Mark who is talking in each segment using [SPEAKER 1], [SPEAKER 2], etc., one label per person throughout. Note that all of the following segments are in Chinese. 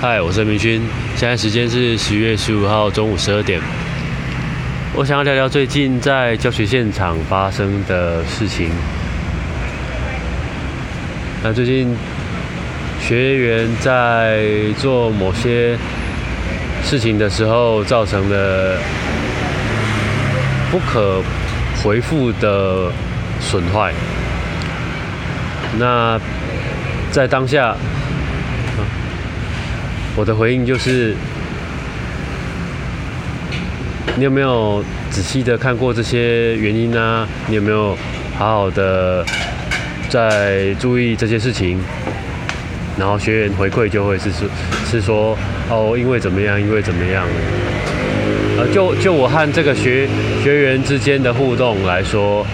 [SPEAKER 1] 嗨，我是明勋，现在时间是十月十五号中午十二点。我想要聊聊最近在教学现场发生的事情。那最近学员在做某些事情的时候，造成了不可回复的损坏。那在当下。我的回应就是：你有没有仔细的看过这些原因呢？你有没有好好的在注意这些事情？然后学员回馈就会是说，是说哦，因为怎么样，因为怎么样？呃，就就我和这个学学员之间的互动来说，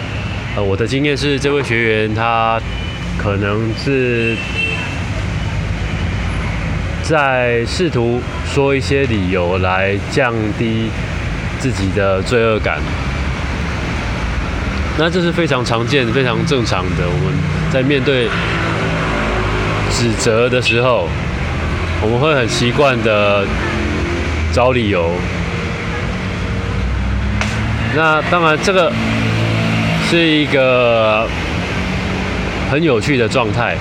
[SPEAKER 1] 呃，我的经验是，这位学员他可能是。在试图说一些理由来降低自己的罪恶感，那这是非常常见、非常正常的。我们在面对指责的时候，我们会很习惯的找理由。那当然，这个是一个很有趣的状态，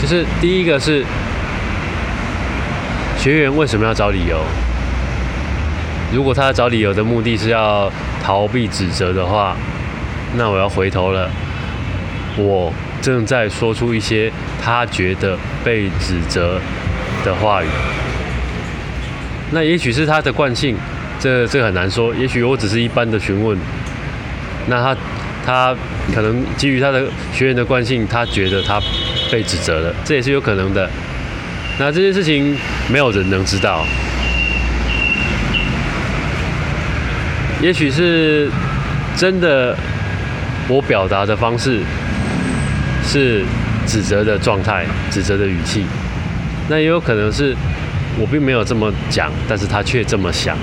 [SPEAKER 1] 就是第一个是。学员为什么要找理由？如果他找理由的目的是要逃避指责的话，那我要回头了。我正在说出一些他觉得被指责的话语。那也许是他的惯性，这这很难说。也许我只是一般的询问，那他他可能基于他的学员的惯性，他觉得他被指责了，这也是有可能的。那这件事情没有人能知道，也许是真的，我表达的方式是指责的状态、指责的语气，那也有可能是我并没有这么讲，但是他却这么想。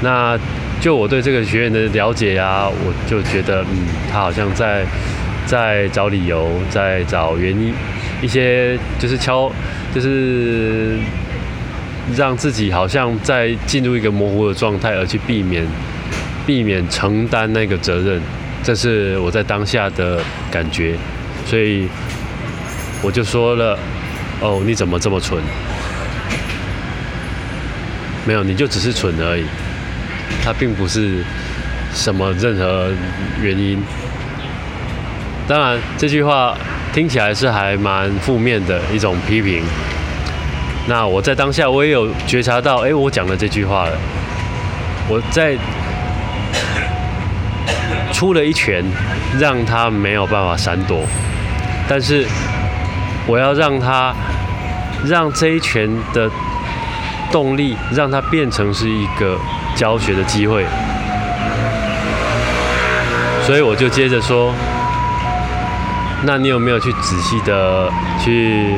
[SPEAKER 1] 那就我对这个学员的了解啊，我就觉得，嗯，他好像在在找理由，在找原因。一些就是敲，就是让自己好像在进入一个模糊的状态，而去避免避免承担那个责任，这是我在当下的感觉，所以我就说了：“哦，你怎么这么蠢？没有，你就只是蠢而已，他并不是什么任何原因。当然，这句话。”听起来是还蛮负面的一种批评。那我在当下我也有觉察到，哎，我讲了这句话了。我在出了一拳，让他没有办法闪躲。但是我要让他让这一拳的动力，让他变成是一个教学的机会。所以我就接着说。那你有没有去仔细的去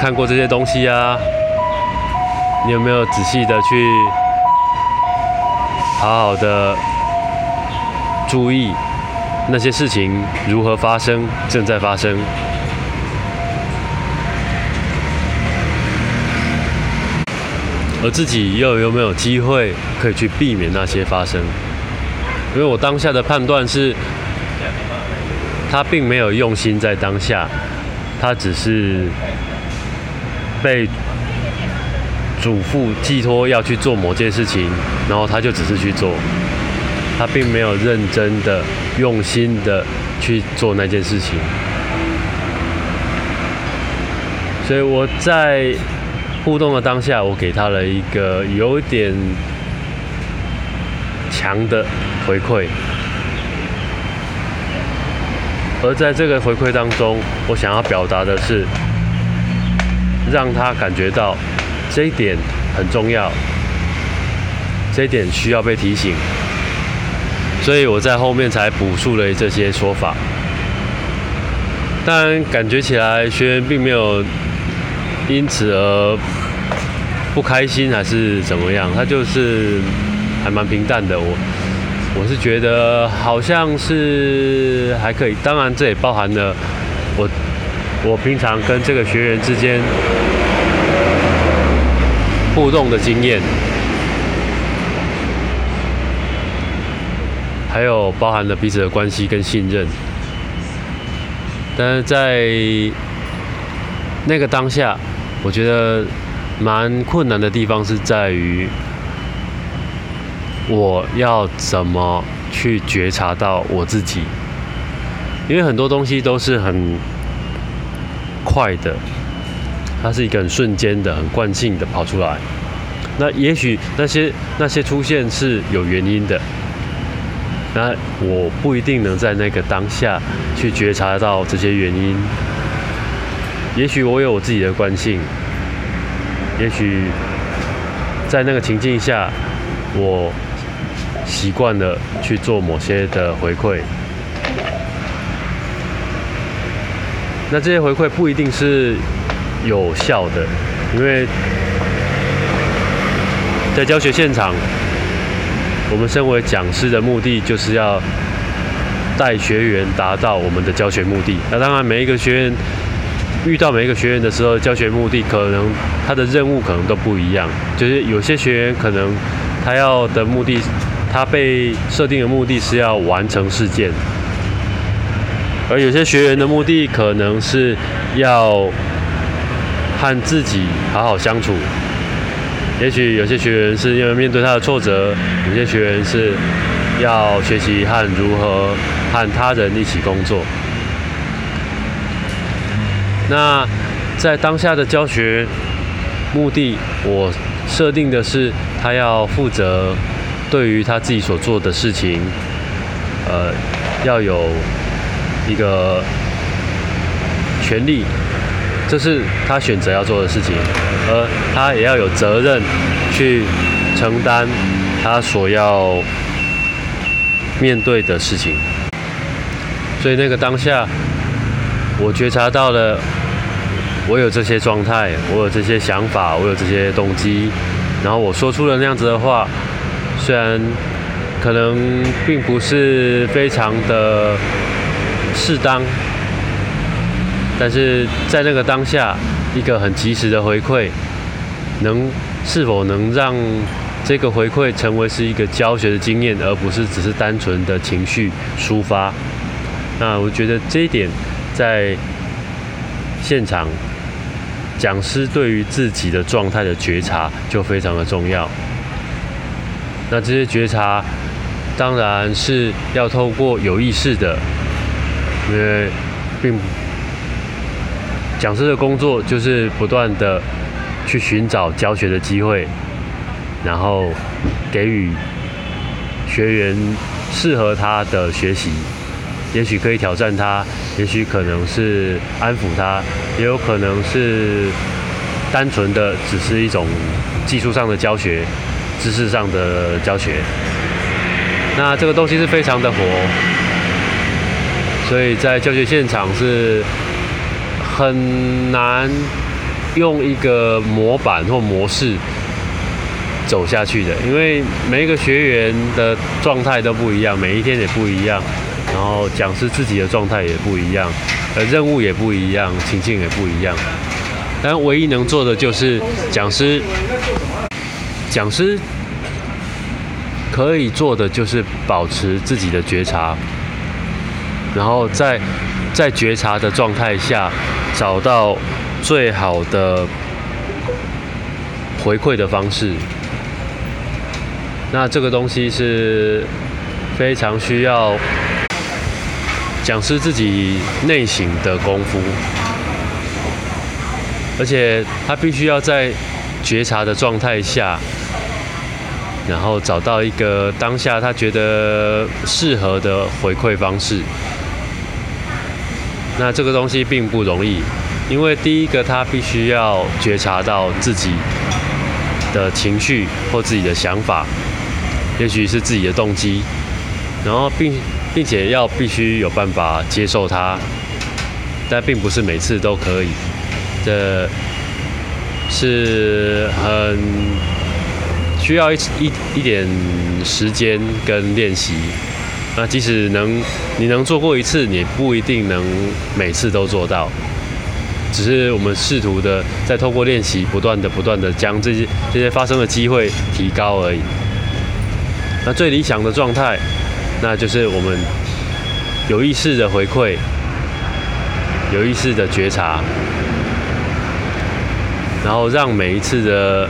[SPEAKER 1] 看过这些东西啊？你有没有仔细的去好好的注意那些事情如何发生，正在发生，而自己又有没有机会可以去避免那些发生？因为我当下的判断是。他并没有用心在当下，他只是被嘱咐寄托要去做某件事情，然后他就只是去做，他并没有认真的、用心的去做那件事情。所以我在互动的当下，我给他了一个有点强的回馈。而在这个回馈当中，我想要表达的是，让他感觉到这一点很重要，这一点需要被提醒，所以我在后面才补述了这些说法。但感觉起来学员并没有因此而不开心，还是怎么样？他就是还蛮平淡的。我。我是觉得好像是还可以，当然这也包含了我我平常跟这个学员之间互动的经验，还有包含了彼此的关系跟信任。但是在那个当下，我觉得蛮困难的地方是在于，我要怎么去觉察到我自己，因为很多东西都是很快的，它是一个很瞬间的、很惯性的跑出来。那也许那些那些出现是有原因的。那我不一定能在那个当下去觉察到这些原因，也许我有我自己的惯性，也许在那个情境下，我习惯了去做某些的回馈，那这些回馈不一定是有效的，因为在教学现场。我们身为讲师的目的，就是要带学员达到我们的教学目的。那当然，每一个学员遇到每一个学员的时候，教学目的可能他的任务可能都不一样。就是有些学员可能他要的目的，他被设定的目的是要完成事件，而有些学员的目的可能是要和自己好好相处。也许有些学员是因为面对他的挫折，有些学员是要学习和如何和他人一起工作。那在当下的教学目的，我设定的是他要负责对于他自己所做的事情，呃，要有一个权利。这是他选择要做的事情，而他也要有责任去承担他所要面对的事情。所以那个当下，我觉察到了，我有这些状态，我有这些想法，我有这些动机，然后我说出了那样子的话，虽然可能并不是非常的适当。但是在那个当下，一个很及时的回馈，能是否能让这个回馈成为是一个教学的经验，而不是只是单纯的情绪抒发？那我觉得这一点在现场讲师对于自己的状态的觉察就非常的重要。那这些觉察当然是要透过有意识的，因为并。讲师的工作就是不断的去寻找教学的机会，然后给予学员适合他的学习，也许可以挑战他，也许可能是安抚他，也有可能是单纯的只是一种技术上的教学、知识上的教学。那这个东西是非常的活，所以在教学现场是。很难用一个模板或模式走下去的，因为每一个学员的状态都不一样，每一天也不一样，然后讲师自己的状态也不一样，呃，任务也不一样，情境也不一样。但唯一能做的就是讲师，讲师可以做的就是保持自己的觉察，然后在在觉察的状态下。找到最好的回馈的方式，那这个东西是非常需要讲师自己内省的功夫，而且他必须要在觉察的状态下，然后找到一个当下他觉得适合的回馈方式。那这个东西并不容易，因为第一个他必须要觉察到自己的情绪或自己的想法，也许是自己的动机，然后并并且要必须有办法接受它，但并不是每次都可以，这是很需要一一一点时间跟练习。那即使能，你能做过一次，你不一定能每次都做到。只是我们试图的在透过练习，不断的、不断的将这些这些发生的机会提高而已。那最理想的状态，那就是我们有意识的回馈，有意识的觉察，然后让每一次的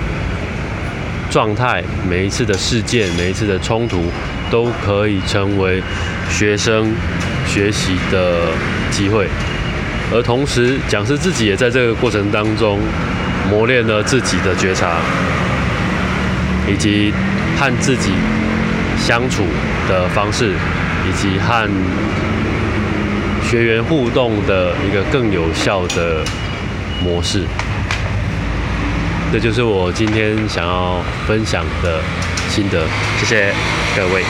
[SPEAKER 1] 状态、每一次的事件、每一次的冲突，都可以成为学生学习的机会。而同时，讲师自己也在这个过程当中磨练了自己的觉察，以及和自己。相处的方式，以及和学员互动的一个更有效的模式，这就是我今天想要分享的心得。谢谢各位。